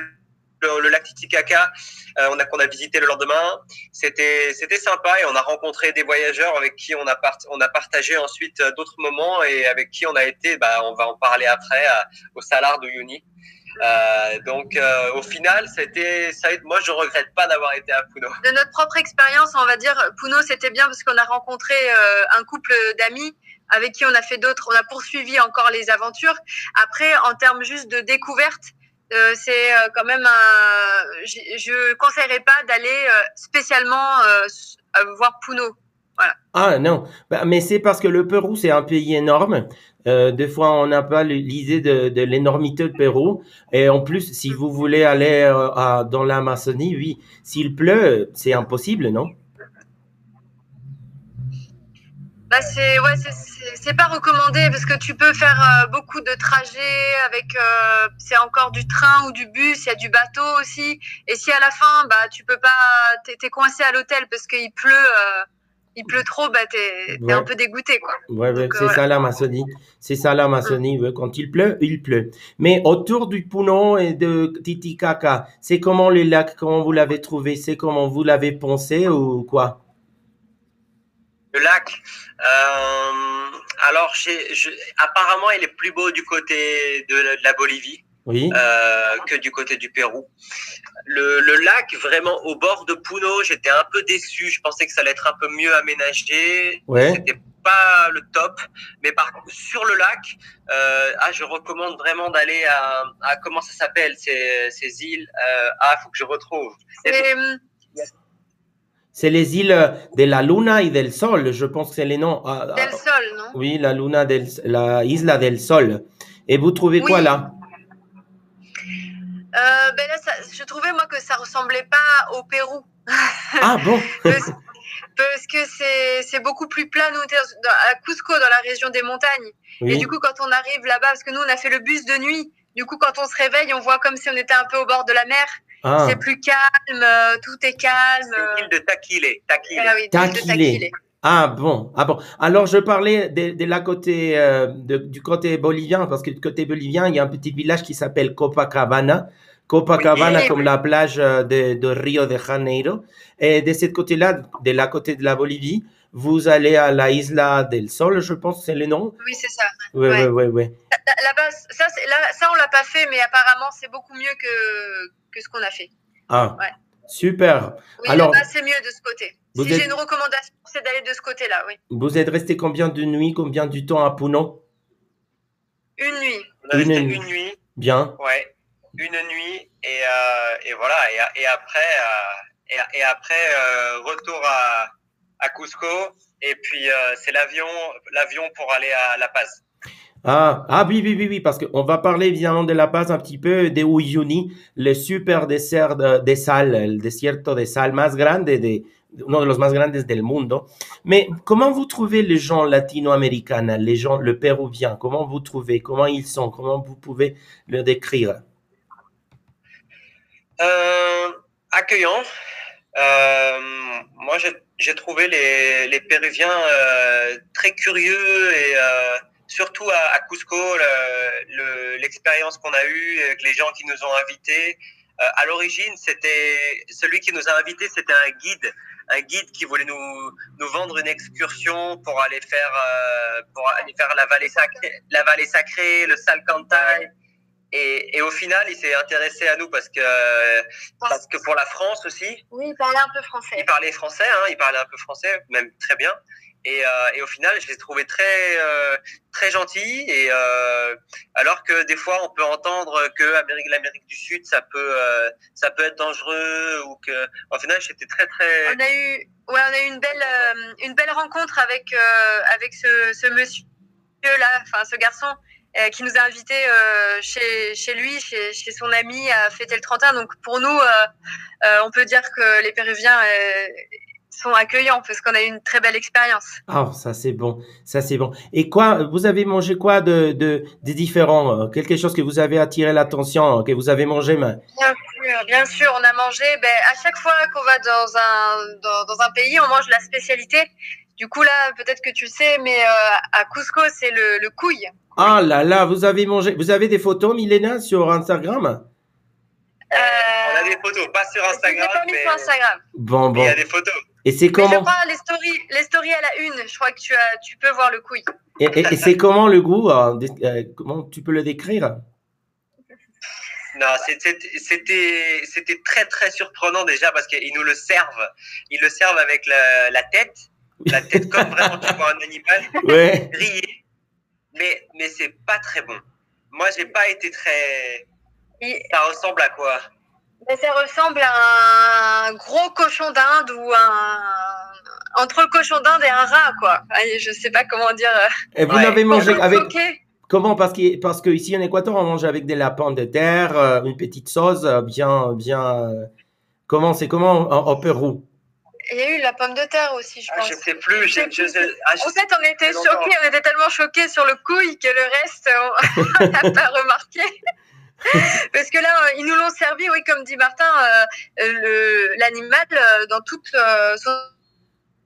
le, lac Titicaca, euh, on a qu'on a visité le lendemain. C'était sympa et on a rencontré des voyageurs avec qui on a part, on a partagé ensuite euh, d'autres moments et avec qui on a été. Bah, on va en parler après au Salar de Uyuni. Euh, donc au final, c'était ça. Moi, je regrette pas d'avoir été à Puno. De notre propre expérience, on va dire, Puno, c'était bien parce qu'on a rencontré un couple d'amis avec qui on a fait d'autres, on a poursuivi encore les aventures. Après, en termes juste de découverte, euh, c'est euh, quand même un. Je, je conseillerais pas d'aller euh, spécialement voir Puno. Ah non, Bah, mais c'est parce que le Pérou, c'est un pays énorme. Des fois, on n'a pas l'idée de, l'énormité de Pérou. Et en plus, si vous voulez aller à- dans l'Amazonie, oui, s'il pleut, c'est impossible, non? Bah c'est ouais, c'est- pas recommandé parce que tu peux faire euh, beaucoup de trajets avec euh, c'est encore du train ou du bus, il y a du bateau aussi. Et si à la fin bah tu peux pas, t'es es coincé à l'hôtel parce qu'il pleut, euh, il pleut trop, bah t'es Ouais. un peu dégoûté quoi. Ouais, ouais, c'est euh, ça l'Amazonie. C'est ça l'Amazonie. ouais. Quand il pleut, il pleut. Mais autour du Puno et de Titicaca, c'est comment le lac, comment vous l'avez trouvé? C'est comment vous l'avez pensé ou quoi? Le lac. Euh, alors, je- apparemment, il est plus beau du côté de, la- de la Bolivie Oui. euh, que du côté du Pérou. Le, le lac, vraiment au bord de Puno, j'étais un peu déçu. Je pensais que ça allait être un peu mieux aménagé. Ouais. C'était pas le top. Mais par contre, sur le lac, euh, ah, je recommande vraiment d'aller à, à comment ça s'appelle ces, ces îles? Euh, ah, faut que je retrouve. C'est les îles de la Luna et del Sol. Je pense que c'est les noms. Ah, Del Sol, non? Oui, la Luna del, la Isla del Sol. Et vous trouvez quoi là? euh, Ben là, ça, je trouvais moi que ça ressemblait pas au Pérou. <laughs> Ah bon? parce, parce que c'est beaucoup plus plat. Nous, à Cusco, dans la région des montagnes. Et du coup, quand on arrive là-bas, parce que nous, on a fait le bus de nuit, du coup, quand on se réveille, on voit comme si on était un peu au bord de la mer. Ah, C'est plus calme, euh, tout est calme. C'est l'île de Taquile. Taquile. ah oui, ah bon. Ah bon. Alors je parlais de, de la côté, euh, de- du côté bolivien, parce que du côté bolivien, il y a un petit village qui s'appelle Copacabana. Copacabana Oui. comme la plage euh, de, de Rio de Janeiro. Et de ce côté-là, de la côté de la Bolivie, vous allez à la Isla del Sol, je pense, c'est le nom. Oui, c'est ça. Oui, oui, oui, oui. Là- Là-bas, ça, c'est- là, ça, on l'a pas fait, mais apparemment, c'est beaucoup mieux que, que ce qu'on a fait. Ah, Ouais. super. Oui, Alors- là-bas, c'est mieux de ce côté. Si êtes- j'ai une recommandation, c'est d'aller de ce côté-là, oui. Vous êtes resté combien de nuits, combien du temps à Puno? Une nuit. On a Une resté nuit. une nuit. Bien. Ouais, une nuit et, euh, et voilà et, et après euh, et, et après euh, retour à, à Cusco et puis euh, c'est l'avion l'avion pour aller à La Paz. Ah, ah oui, oui, oui, oui, parce qu'on va parler évidemment de La Paz un petit peu, de Uyuni, le super désert de, de sal, el desierto de sal más grande, de, uno de los más grandes del mundo. Mais comment vous trouvez les gens latino-américains, les gens, le péruvien, comment vous trouvez, comment ils sont, comment vous pouvez le décrire? Euh, accueillant. Euh, moi j'ai- j'ai trouvé les, les Péruviens euh, très curieux et euh, surtout à, à Cusco le- le- l'expérience qu'on a eue avec les gens qui nous ont invités. Euh, à l'origine, c'était celui qui nous a invités, c'était un guide, un guide qui voulait nous nous vendre une excursion pour aller faire euh, pour aller faire la vallée sacrée, la vallée sacrée, le Salcantay. Et, et au final, il s'est intéressé à nous parce que parce que pour la France aussi, Oui, il parlait un peu français. il parlait français, hein, il parlait un peu français, même très bien. Et, euh, et au final, je l'ai trouvé très très très gentil. Et euh, alors que des fois, on peut entendre que Amérique, l'Amérique du Sud, ça peut euh, ça peut être dangereux ou que au final, j'étais très très On a eu, ouais, on a eu une belle, euh, une belle rencontre avec, euh, avec ce, ce monsieur là, enfin ce garçon. Euh, qui nous a invités euh, chez, chez lui, chez, chez son ami à fêter le 31. Donc pour nous, on peut dire que les Péruviens sont accueillants parce qu'on a eu une très belle expérience. Ah, ça c'est bon, ça c'est bon. Et quoi, vous avez mangé quoi de, de, de différent Quelque chose que vous avez attiré l'attention, que vous avez mangé. Bien sûr, bien sûr, on a mangé. Ben, à chaque fois qu'on va dans un dans, dans, un pays, on mange la spécialité. Du coup là, peut-être que tu sais, mais à Cusco, c'est le, le couille. Ah là là, vous avez mangé. Vous avez des photos, Milena, sur Instagram? Euh, On a des photos, pas sur Instagram. Pas mis sur Instagram. Bon, bon. Il y a des photos. Et c'est comment mais Je crois les stories, les stories à la une. Je crois que tu as, tu peux voir le couille. Et, et, c'est comment le goût euh, euh, Comment tu peux le décrire? Non, c'était c'était très très surprenant déjà parce qu'ils nous le servent. Ils le servent avec la, la tête, la tête comme vraiment tu vois un animal ouais. grillé mais, mais c'est pas très bon. Moi, j'ai pas été très. Ça ressemble à quoi? Mais Ça ressemble à un gros cochon d'Inde ou un. Entre le cochon d'Inde et un rat, quoi. Je sais pas comment dire. Et vous l'avez mangé avec. Comment? Parce que parce que ici en Équateur, on mange avec des lapins de terre, euh, une petite sauce euh, bien bien. Euh, comment c'est comment au Pérou? Il y a eu la pomme de terre aussi, je ah, pense. Je sais plus. Je, je, ah, en fait, on était choqués, on était tellement choqués sur le couille que le reste, on <laughs> n'a pas remarqué. <laughs> Parce que là, ils nous l'ont servi, oui, comme dit Martin, euh, l'animal euh, dans toute euh, son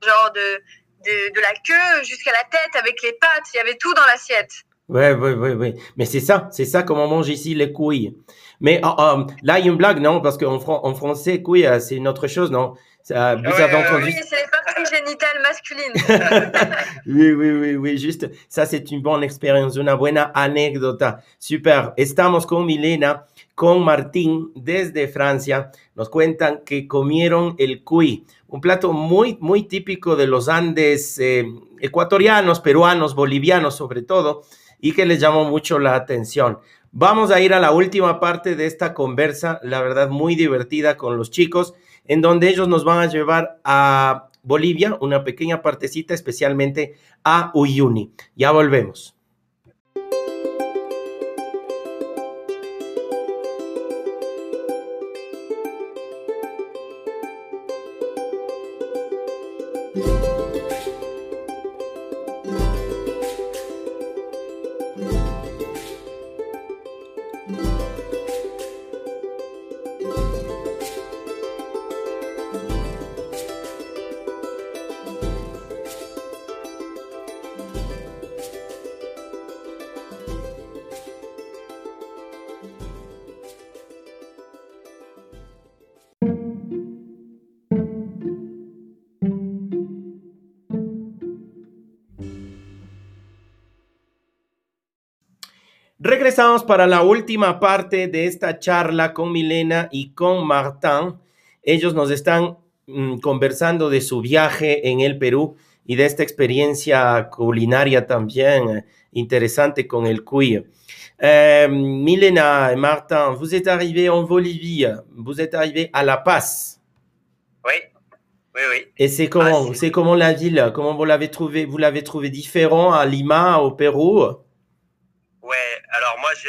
genre de, de, de la queue jusqu'à la tête avec les pattes, il y avait tout dans l'assiette. Ouais, ouais, ouais, ouais. Mais c'est ça, c'est ça comme on mange ici les couilles. Mais oh, oh, là, il y a une blague, non? Parce qu'en en français, couille, c'est une autre chose, non? Ça, vous avez entendu Oui, c'est les parties <laughs> génitales masculines. <laughs> oui, oui, oui, oui, juste, ça c'est une bonne expérience, una buena anécdota. Super. Estamos con Milena, con Martín desde Francia. Nos cuentan que comieron el cuy, un plato muy, muy típico de los Andes eh, ecuatorianos, peruanos, bolivianos sobre todo, y que les llamó mucho la atención. Vamos a ir a la última parte de esta conversa, la verdad muy divertida con los chicos, en donde ellos nos van a llevar a Bolivia, una pequeña partecita especialmente a Uyuni. Ya volvemos. Regresamos para la última parte de esta charla con Milena y con Martín. Ellos nos están mm, conversando de su viaje en el Perú y de esta experiencia culinaria también eh, interesante con el cuy. Euh, Milena et Martin, vous êtes arrivés en Bolivie, vous êtes arrivés à La Paz. Oui, oui, oui. Et c'est comment, ah, c'est comment la ville, comment vous l'avez trouvé, vous l'avez trouvé différent à Lima, au Pérou Ouais, alors moi je,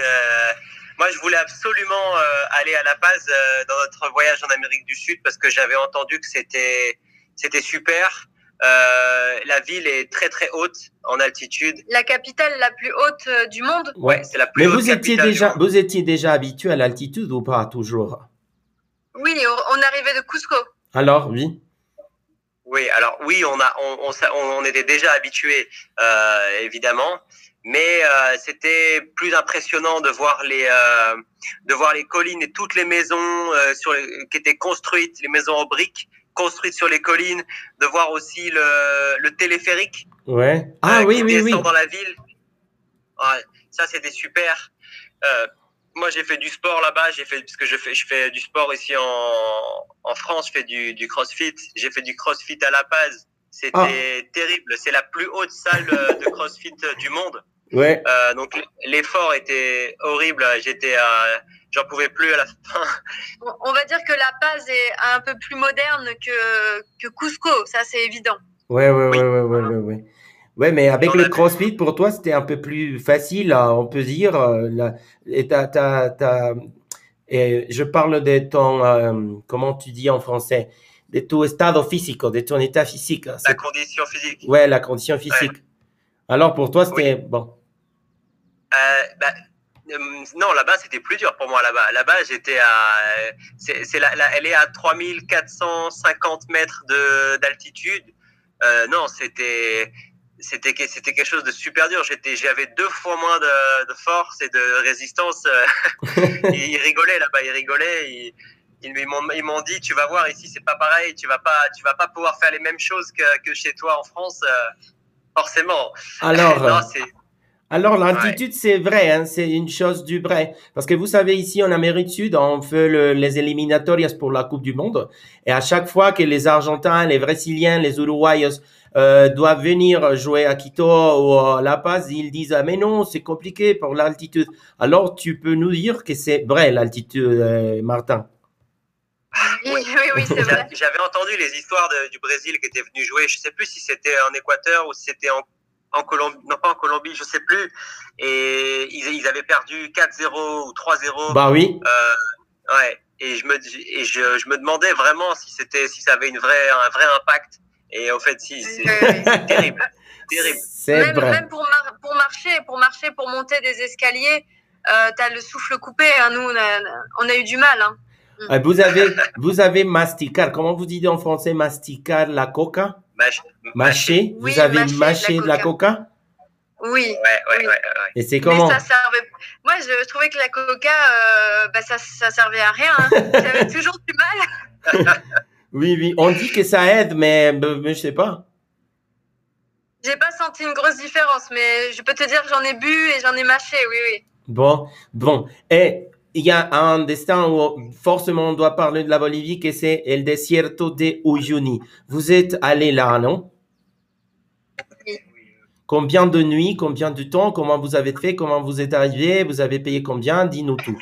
moi je voulais absolument euh, aller à La Paz euh, dans notre voyage en Amérique du Sud parce que j'avais entendu que c'était c'était super. Euh, la ville est très très haute en altitude. La capitale la plus haute du monde? Ouais, c'est la plus Mais haute vous étiez déjà vous étiez déjà habitué à l'altitude ou pas toujours? Oui, on arrivait de Cusco. Alors oui. Oui, alors oui, on a on, on, on était déjà habitué euh, évidemment mais euh, c'était plus impressionnant de voir les euh, de voir les collines et toutes les maisons euh, sur les, qui étaient construites, les maisons en briques construites sur les collines, de voir aussi le, le téléphérique. Ouais. Ah euh, oui, qui oui, descend oui. dans la ville. Ouais, ça c'était super. Euh, moi j'ai fait du sport là-bas, j'ai fait parce que je fais je fais du sport ici en en France, je fais du du CrossFit. J'ai fait du CrossFit à La Paz. C'était Ah. terrible. C'est la plus haute salle euh, de CrossFit du monde. Ouais. Euh, donc l'effort était horrible. J'étais, euh, j'en pouvais plus à la fin. On- va dire que La Paz est un peu plus moderne que, que Cusco, ça c'est évident. Ouais, ouais, Oui. ouais, ouais, ouais, ouais, ouais. Ouais, mais avec le CrossFit, pour toi, c'était un peu plus facile, hein, on peut dire. euh, et et je parle de ton, euh, comment tu dis en français, de ton état physique, de ton état physique. La condition physique. Ouais, la condition physique. Alors pour toi, c'était bon. Euh, bah, euh, non, là-bas, c'était plus dur pour moi. Là-bas, là-bas, j'étais à, c'est, la, elle est à 3450 mètres de, d'altitude. Euh, non, c'était, c'était, c'était quelque chose de super dur. J'étais, j'avais deux fois moins de, de force et de résistance. <laughs> ils rigolaient là-bas, ils rigolaient. Ils, ils, m'ont, ils m'ont dit, tu vas voir ici, c'est pas pareil. Tu vas pas, tu vas pas pouvoir faire les mêmes choses que, que chez toi en France, forcément. Alors. <laughs> non, c'est, alors, l'altitude, c'est vrai, hein, c'est une chose du vrai. Parce que vous savez, ici en Amérique du Sud, on fait les éliminatorias pour la Coupe du Monde. Et à chaque fois que les Argentins, les Brésiliens, les Uruguayos euh, doivent venir jouer à Quito ou à La Paz, ils disent, ah, mais non, c'est compliqué pour l'altitude. Alors, tu peux nous dire que c'est vrai, l'altitude, euh, Martin oui, oui, oui c'est vrai. J'avais entendu les histoires du Brésil qui était venu jouer. Je sais plus si c'était en Équateur ou si c'était en en Colombie, non pas en Colombie, je sais plus. Et ils, ils avaient perdu 4-0 ou 3-0. Bah oui. Euh, ouais. Et je me, et je, je me demandais vraiment si c'était, si ça avait une vraie, un vrai impact. Et en fait, si, c'est <laughs> terrible. terrible. Même, vrai. même pour, pour, marcher, pour marcher, pour monter des escaliers, euh, tu as le souffle coupé. Hein. Nous, on a, on a, eu du mal. Hein. Euh, vous avez, vous avez masticar. Comment vous dites en français masticar la coca? Mâcher? Vous avez mâché de la coca Oui. Ouais, ouais, ouais, Et c'est comment? Ça servait... Moi, je, trouvais que la coca, euh, bah, ça, ça servait à rien. Hein. <laughs> J'avais toujours du mal. <laughs> oui, oui. On dit que ça aide, mais, mais je sais pas. J'ai pas senti une grosse différence, mais je peux te dire que j'en ai bu et j'en ai mâché, oui, oui. Bon, bon. Et il y a un destin où forcément on doit parler de la Bolivie, que c'est el desierto de Uyuni. Vous êtes allé là, non? Combien de nuits, combien de temps, comment vous avez fait, comment vous êtes arrivé, vous avez payé combien? Dis-nous tout.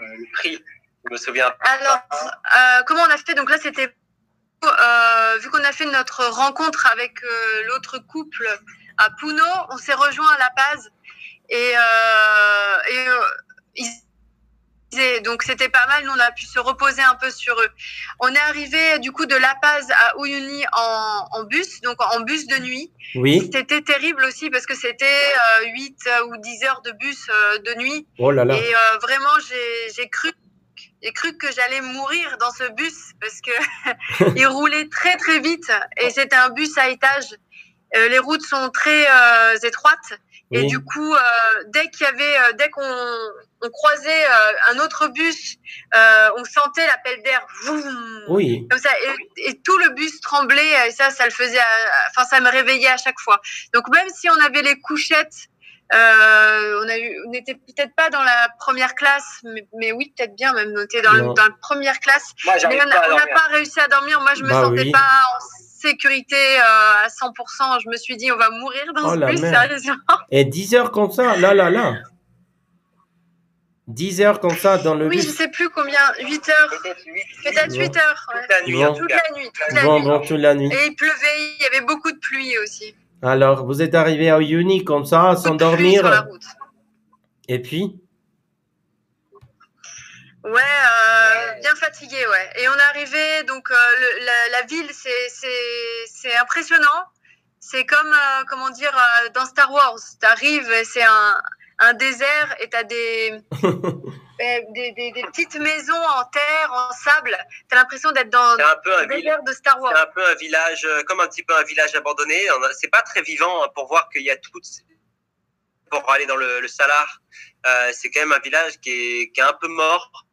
Le prix, je me souviens. Alors, euh, comment on a fait? Donc là, c'était euh, vu qu'on a fait notre rencontre avec euh, l'autre couple à Puno, on s'est rejoint à La Paz et, et donc c'était pas mal, nous on a pu se reposer un peu sur eux. On est arrivé du coup de La Paz à Uyuni en, bus, donc en bus de nuit. Oui. C'était terrible aussi parce que c'était 8 euh, ou 10 heures de bus euh, de nuit. Oh là là. Et euh, vraiment j'ai cru j'ai cru que j'allais mourir dans ce bus parce que <laughs> il roulait très très vite et c'était un bus à étage. Les routes sont très étroites et du coup, euh, dès qu'il y avait, euh, dès qu'on on croisait euh, un autre bus, euh, on sentait l'appel d'air, oui. comme ça, et, et, tout le bus tremblait. Et ça, ça le faisait, enfin, ça me réveillait à chaque fois. Donc même si on avait les couchettes, euh, on a eu, on n'était peut-être pas dans la première classe, mais, mais oui, peut-être bien même. On était dans, dans la première classe. Moi, mais on n'a pas réussi à dormir. Moi, je me bah sentais pas sécurité euh, à 100%. Je me suis dit, on va mourir dans oh ce bus, sérieusement. Et 10 heures comme ça, là, là, là. 10 heures comme ça dans le oui, bus. Oui, je sais plus combien, 8 heures. Peut-être 8 heures. Toute la nuit. Toute la nuit. Toute la bon, nuit. Bon, toute la nuit. Et il pleuvait, il y avait beaucoup de pluie aussi. Alors, vous êtes arrivé à Uni comme ça, sans dormir. Sur la route. Et puis Ouais, euh, bien fatigué, ouais. Et on est arrivé, donc euh, le, la, la, ville, c'est impressionnant. C'est comme, euh, comment dire, dans Star Wars. Tu arrives, c'est un, un désert et tu as des, <laughs> des, des, des, petites maisons en terre, en sable. Tu as l'impression d'être dans un peu un le désert de Star Wars. C'est un peu un village, comme un petit peu un village abandonné. C'est pas très vivant hein, pour voir qu'il y a tout. Pour aller dans le, le Salar, c'est quand même un village qui est, qui est un peu mort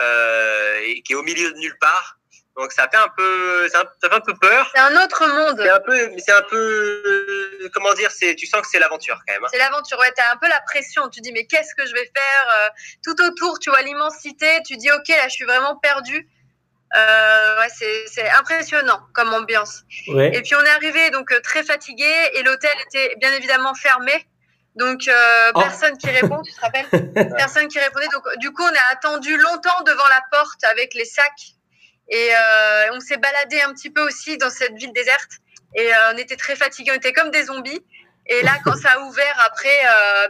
et qui est au milieu de nulle part. Donc ça fait un peu, ça fait un peu peur. C'est un autre monde. C'est un peu, c'est un peu, comment dire, c'est, tu sens que c'est l'aventure quand même. Hein. C'est l'aventure. Ouais, t'as un peu la pression. Tu dis mais qu'est-ce que je vais faire euh, Tout autour, tu vois l'immensité. Tu dis ok, là, je suis vraiment perdu. Euh, ouais, c'est, impressionnant comme ambiance. Ouais. Et puis on est arrivé donc euh, très fatigué et l'hôtel était bien évidemment fermé. Donc, euh, oh. personne qui répond, tu te rappelles <laughs> Personne qui répondait. Donc, du coup, on a attendu longtemps devant la porte avec les sacs. Et euh, on s'est baladé un petit peu aussi dans cette ville déserte. Et euh, on était très fatigués, on était comme des zombies. Et là, quand ça a ouvert, après,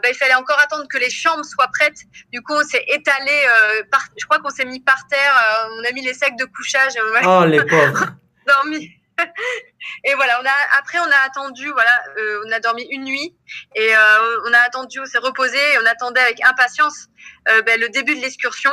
ben, il fallait encore attendre que les chambres soient prêtes. Du coup, on s'est étalé. Par, je crois qu'on s'est mis par terre. On a mis les sacs de couchage. Oh, les pauvres. <laughs> dormi. Et voilà, on a, après, on a attendu. Voilà, euh, on a dormi une nuit et euh, on a attendu. On s'est reposé. Et on attendait avec impatience euh, ben, le début de l'excursion.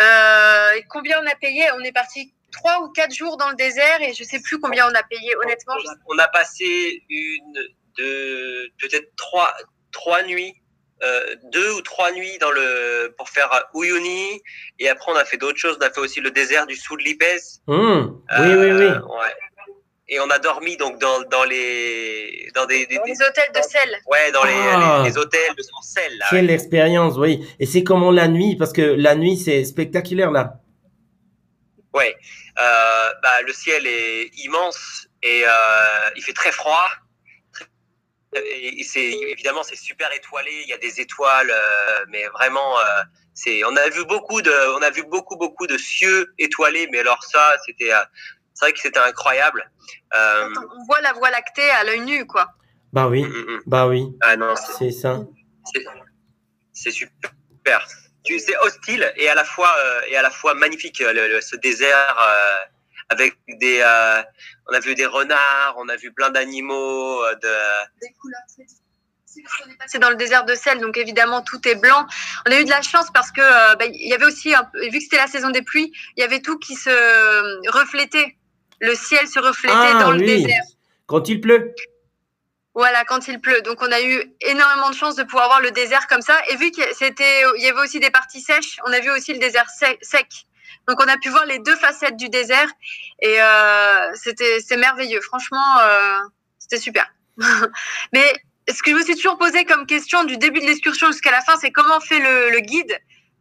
Euh, et combien on a payé? On est parti trois ou quatre jours dans le désert et je sais plus combien on a payé. Honnêtement, on, a, on a passé une, deux, peut-être trois, trois nuits, euh, deux ou trois nuits dans le pour faire Uyuni et après on a fait d'autres choses. On a fait aussi le désert du Sud Lipes. Hum, Oui, oui, oui. Ouais. Et on a dormi donc dans, dans les dans des, des- dans des- les hôtels de sel. ouais dans les, Ah. les, les hôtels de en sel là. Quelle ouais. expérience, oui. Et c'est comment la nuit, parce que la nuit, c'est spectaculaire, là. Ouais. Euh, bah, le ciel est immense et euh, il fait très froid. Et c'est évidemment c'est super étoilé. Il y a des étoiles, euh, mais vraiment, euh, c'est. On a vu beaucoup de, on a vu beaucoup beaucoup de cieux étoilés, mais alors ça, c'était, euh, c'est vrai que c'était incroyable. Euh, On voit la voie lactée à l'œil nu, quoi. Bah oui, mm, mm, mm. bah oui, Ah non, c'est- ça. c'est super. Tu- C'est hostile et à la fois euh, et à la fois magnifique le- le- ce désert euh, avec des. euh, on a vu des renards, on a vu plein d'animaux. euh, de... des couleurs très. C'est dans le désert de sel, donc évidemment tout est blanc. On a eu de la chance parce que euh, bah, il y avait aussi, un vu que c'était la saison des pluies, il y avait tout qui se reflétait. Le ciel se reflétait Ah dans le oui, désert. quand il pleut. Voilà, quand il pleut. Donc on a eu énormément de chance de pouvoir voir le désert comme ça. Et vu qu'il y a- c'était, il y avait aussi des parties sèches, on a vu aussi le désert sec. Donc on a pu voir les deux facettes du désert et euh, c'était c'est merveilleux. Franchement, euh, c'était super. <laughs> Mais ce que je me suis toujours posé comme question du début de l'excursion jusqu'à la fin, c'est comment fait le, le guide?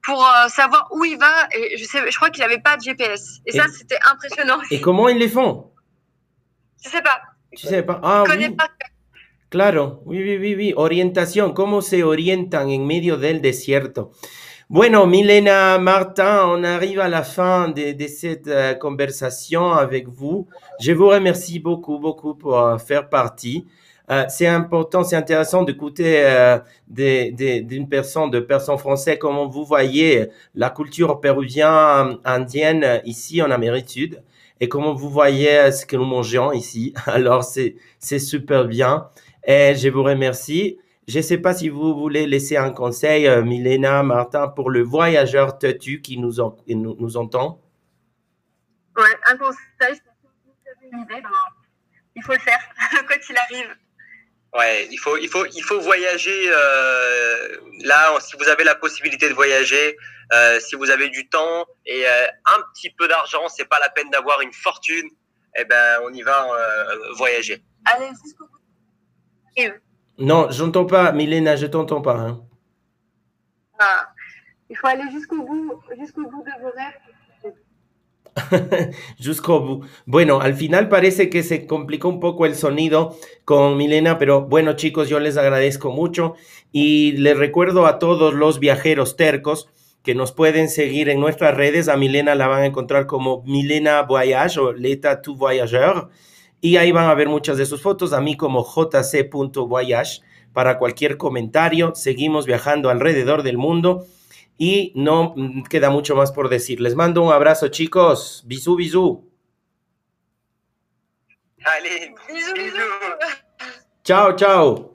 Pour euh, savoir où il va. Et je sais, je crois qu'il avait pas de GPS. Et, ça, c'était impressionnant. Et comment ils les font? Je sais pas. Tu sais pas. Ah connais oui, pas. claro. Oui, oui, oui, oui. Orientación. ¿Cómo se orientan en medio del desierto? Bueno, Milena, Martin, on arrive à la fin de, de cette euh, conversation avec vous. Je vous remercie beaucoup, beaucoup pour euh, faire partie. Euh, c'est important, c'est intéressant d'écouter euh, d'une personne, de personnes françaises, comment vous voyez la culture péruvienne, indienne ici en Amérique du Sud et comment vous voyez euh, ce que nous mangeons ici. <laughs> Alors, c'est, super bien. Et je vous remercie. Je ne sais pas si vous voulez laisser un conseil, Milena, Martin, pour le voyageur têtu qui nous, entend. Ouais, un conseil, si vous avez ben, il faut le faire, <laughs> quoi qu'il arrive. Ouais, il faut il faut il faut voyager. euh, là, si vous avez la possibilité de voyager, euh, si vous avez du temps et euh, un petit peu d'argent, c'est pas la peine d'avoir une fortune. Eh ben, on y va euh, voyager. Allez jusqu'au bout. Non, j'entends pas, Milena, je t'entends pas. hein. ah, il faut aller jusqu'au bout, jusqu'au bout de vos rêves. <laughs> Bueno, al final parece que se complicó un poco el sonido con Milena, pero bueno, chicos, yo les agradezco mucho y les recuerdo a todos los viajeros tercos que nos pueden seguir en nuestras redes. A Milena la van a encontrar como Milena Voyage o Leta Tu Voyageur y ahí van a ver muchas de sus fotos. A mí como jc.voyage para cualquier comentario. Seguimos viajando alrededor del mundo y no mm, queda mucho más por decir. Les mando un abrazo, chicos. Bisú, bisú. Allez, Bisous, bisous. Chao, chao.